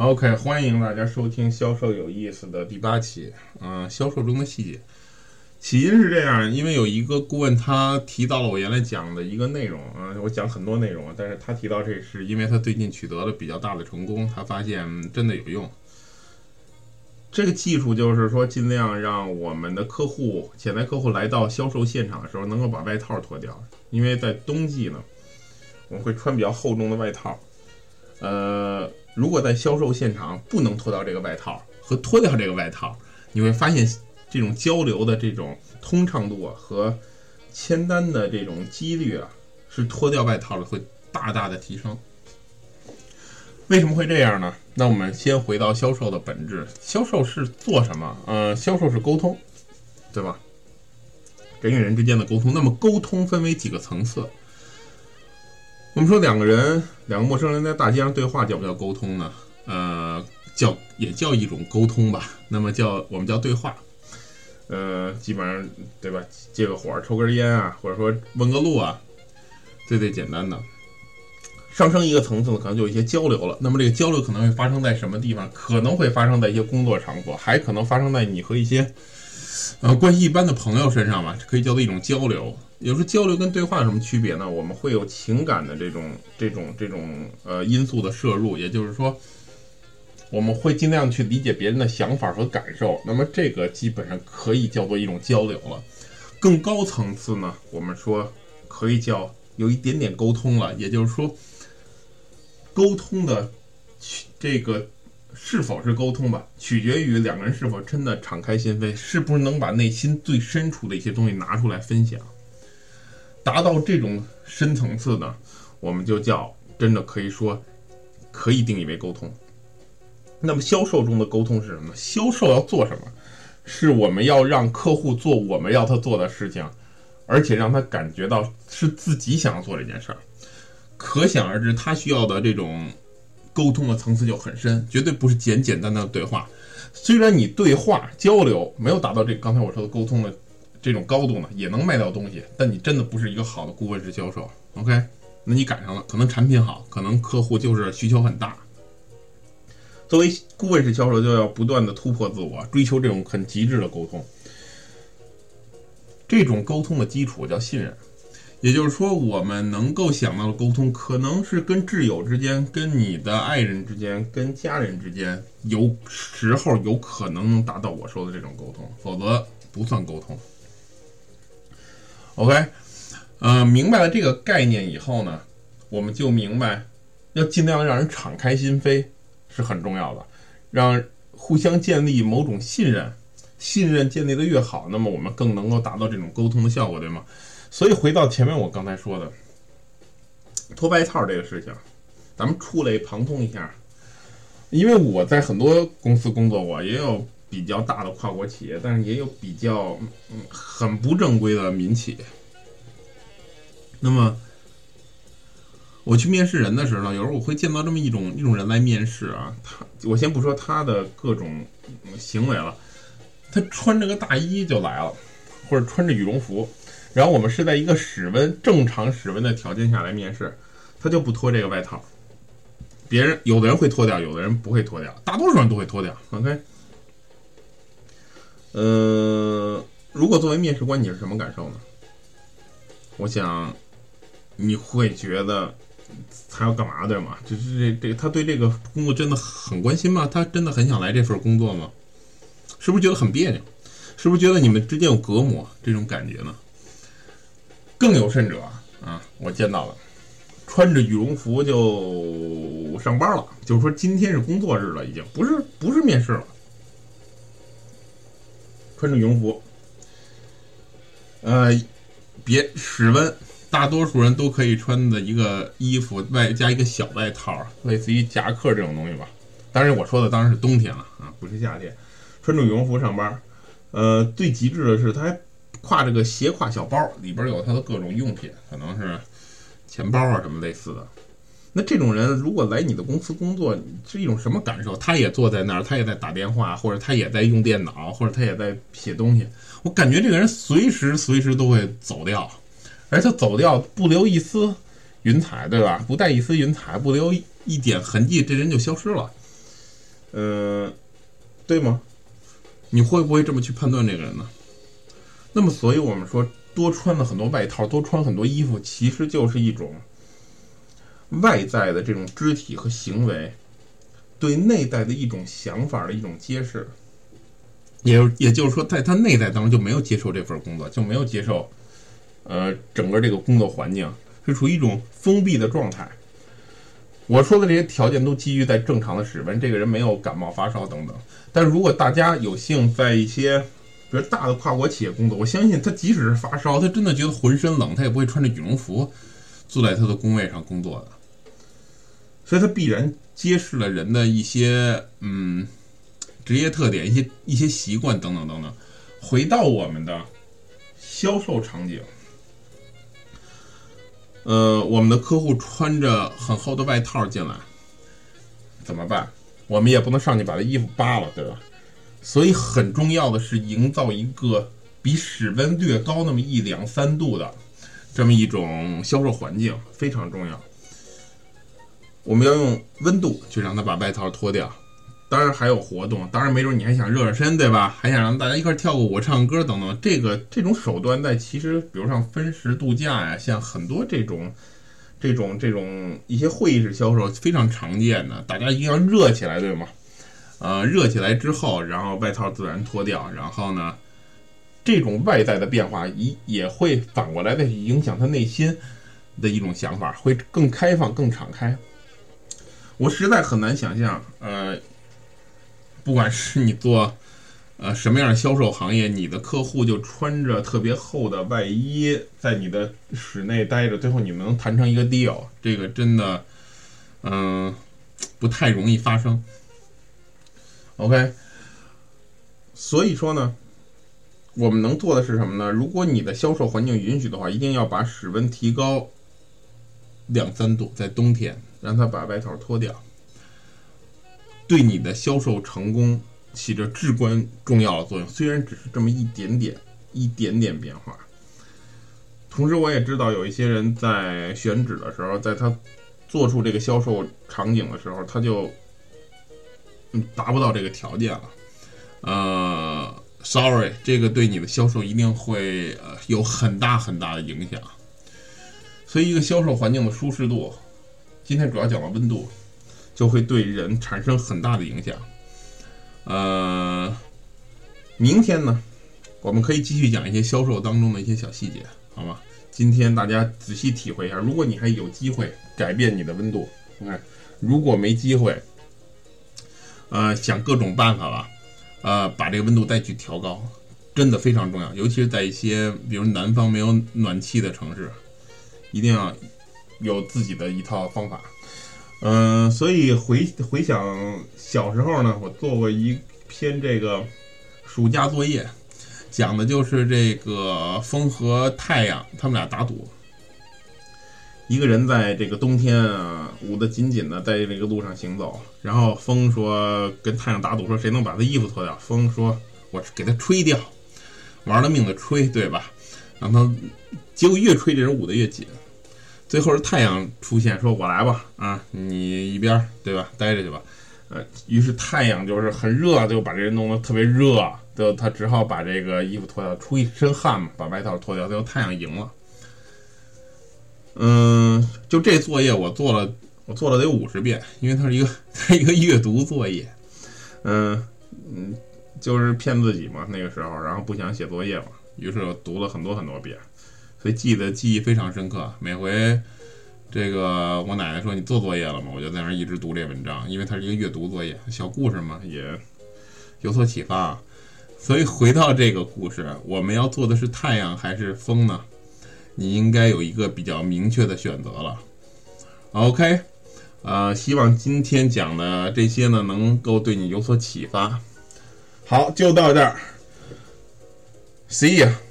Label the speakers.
Speaker 1: OK，欢迎大家收听《销售有意思》的第八期。嗯、销售中的细节。起因是这样，因为有一个顾问他提到了我原来讲的一个内容啊、我讲很多内容，但是他提到这是因为他最近取得了比较大的成功，他发现真的有用。这个技术就是说，尽量让我们的客户、潜在客户来到销售现场的时候，能够把外套脱掉，因为在冬季呢，我们会穿比较厚重的外套。呃，如果在销售现场不能脱掉这个外套和脱掉这个外套，你会发现这种交流的这种通畅度啊和签单的这种几率啊，是脱掉外套的会大大的提升。为什么会这样呢？那我们先回到销售的本质，销售是做什么？呃，销售是沟通，对吧？人与人之间的沟通。那么沟通分为几个层次？我们说两个人，两个陌生人在大街上对话叫不叫沟通呢？呃，叫也叫一种沟通吧。那么叫我们叫对话。呃，基本上对吧？借个火，抽根烟啊，或者说问个路啊，最最简单的。上升一个层次呢，可能就有一些交流了。那么这个交流可能会发生在什么地方？可能会发生在一些工作场所，还可能发生在你和一些关系一般的朋友身上吧，可以叫做一种交流。有时候交流跟对话有什么区别呢？我们会有情感的这种这种这种呃因素的摄入，也就是说，我们会尽量去理解别人的想法和感受。那么这个基本上可以叫做一种交流了。更高层次呢，我们说可以叫有一点点沟通了，也就是说。沟通的这个是否是沟通吧，取决于两个人是否真的敞开心扉，是不是能把内心最深处的一些东西拿出来分享。达到这种深层次呢，我们就叫真的可以说可以定义为沟通。那么销售中的沟通是什么？销售要做什么？是我们要让客户做我们要他做的事情，而且让他感觉到是自己想要做这件事儿。可想而知，他需要的这种沟通的层次就很深，绝对不是简简单单的对话。虽然你对话交流没有达到这刚才我说的沟通的这种高度呢，也能卖到东西，但你真的不是一个好的顾问式销售。OK，那你赶上了，可能产品好，可能客户就是需求很大。作为顾问式销售，就要不断的突破自我，追求这种很极致的沟通。这种沟通的基础叫信任。也就是说，我们能够想到的沟通，可能是跟挚友之间、跟你的爱人之间、跟家人之间，有时候有可能能达到我说的这种沟通，否则不算沟通。OK，呃，明白了这个概念以后呢，我们就明白，要尽量让人敞开心扉是很重要的，让互相建立某种信任，信任建立的越好，那么我们更能够达到这种沟通的效果，对吗？所以回到前面我刚才说的脱外套这个事情，咱们触类旁通一下，因为我在很多公司工作过，也有比较大的跨国企业，但是也有比较嗯很不正规的民企。那么我去面试人的时候呢，有时候我会见到这么一种一种人来面试啊，他我先不说他的各种行为了，他穿着个大衣就来了，或者穿着羽绒服。然后我们是在一个室温正常室温的条件下来面试，他就不脱这个外套。别人有的人会脱掉，有的人不会脱掉，大多数人都会脱掉。OK，呃，如果作为面试官，你是什么感受呢？我想你会觉得他要干嘛，对吗？就是这这他对这个工作真的很关心吗？他真的很想来这份工作吗？是不是觉得很别扭？是不是觉得你们之间有隔膜这种感觉呢？更有甚者啊，我见到了，穿着羽绒服就上班了，就是说今天是工作日了，已经不是不是面试了，穿着羽绒服，呃，别室温，大多数人都可以穿的一个衣服，外加一个小外套，类似于夹克这种东西吧。当然我说的当然是冬天了啊，不是夏天，穿着羽绒服上班，呃，最极致的是他还。挎着个斜挎小包，里边有他的各种用品，可能是钱包啊什么类似的。那这种人如果来你的公司工作，是一种什么感受？他也坐在那儿，他也在打电话，或者他也在用电脑，或者他也在写东西。我感觉这个人随时随时都会走掉，而他走掉不留一丝云彩，对吧？不带一丝云彩，不留一点痕迹，这人就消失了。嗯，对吗？你会不会这么去判断这个人呢？那么，所以我们说，多穿了很多外套，多穿很多衣服，其实就是一种外在的这种肢体和行为对内在的一种想法的一种揭示。也也就是说，在他内在当中就没有接受这份工作，就没有接受，呃，整个这个工作环境是处于一种封闭的状态。我说的这些条件都基于在正常的室温，这个人没有感冒发烧等等。但如果大家有幸在一些比如大的跨国企业工作，我相信他即使是发烧，他真的觉得浑身冷，他也不会穿着羽绒服坐在他的工位上工作的。所以，他必然揭示了人的一些嗯。职业特点、一些一些习惯等等等等，回到我们的销售场景，呃，我们的客户穿着很厚的外套进来，怎么办？我们也不能上去把他衣服扒了，对吧？所以很重要的是营造一个比室温略高那么一两三度的这么一种销售环境，非常重要。我们要用温度去让他把外套脱掉。当然还有活动，当然没准你还想热热身，对吧？还想让大家一块跳个舞、唱歌等等。这个这种手段在其实，比如像分时度假呀，像很多这种、这种、这种一些会议室销售非常常见的。大家一定要热起来，对吗？呃，热起来之后，然后外套自然脱掉，然后呢，这种外在的变化也也会反过来的影响他内心的一种想法，会更开放、更敞开。我实在很难想象，呃。不管是你做，呃什么样的销售行业，你的客户就穿着特别厚的外衣在你的室内待着，最后你们能谈成一个 deal，这个真的，嗯，不太容易发生。OK，所以说呢，我们能做的是什么呢？如果你的销售环境允许的话，一定要把室温提高两三度，在冬天让他把外套脱掉。对你的销售成功起着至关重要的作用，虽然只是这么一点点、一点点变化。同时，我也知道有一些人在选址的时候，在他做出这个销售场景的时候，他就嗯达不到这个条件了。呃，sorry，这个对你的销售一定会呃有很大很大的影响。所以，一个销售环境的舒适度，今天主要讲了温度。就会对人产生很大的影响。呃，明天呢，我们可以继续讲一些销售当中的一些小细节，好吗？今天大家仔细体会一下，如果你还有机会改变你的温度，你看，如果没机会，呃，想各种办法吧，呃，把这个温度再去调高，真的非常重要，尤其是在一些比如南方没有暖气的城市，一定要有自己的一套方法。嗯，所以回回想小时候呢，我做过一篇这个暑假作业，讲的就是这个风和太阳他们俩打赌。一个人在这个冬天啊，捂得紧紧的，在这个路上行走，然后风说跟太阳打赌，说谁能把他衣服脱掉？风说，我给他吹掉，玩了命的吹，对吧？让他，结果越吹这人捂得越紧。最后是太阳出现，说我来吧，啊，你一边对吧，待着去吧，呃，于是太阳就是很热，就把这人弄得特别热，就他只好把这个衣服脱掉，出一身汗嘛，把外套脱掉，最后太阳赢了。嗯，就这作业我做了，我做了得五十遍，因为它是一个它一个阅读作业，嗯嗯，就是骗自己嘛，那个时候，然后不想写作业嘛，于是我读了很多很多遍。所以记得记忆非常深刻。每回这个我奶奶说你做作业了吗？我就在那儿一直读这文章，因为它是一个阅读作业，小故事嘛，也有所启发。所以回到这个故事，我们要做的是太阳还是风呢？你应该有一个比较明确的选择了。OK，呃，希望今天讲的这些呢，能够对你有所启发。好，就到这儿，See you。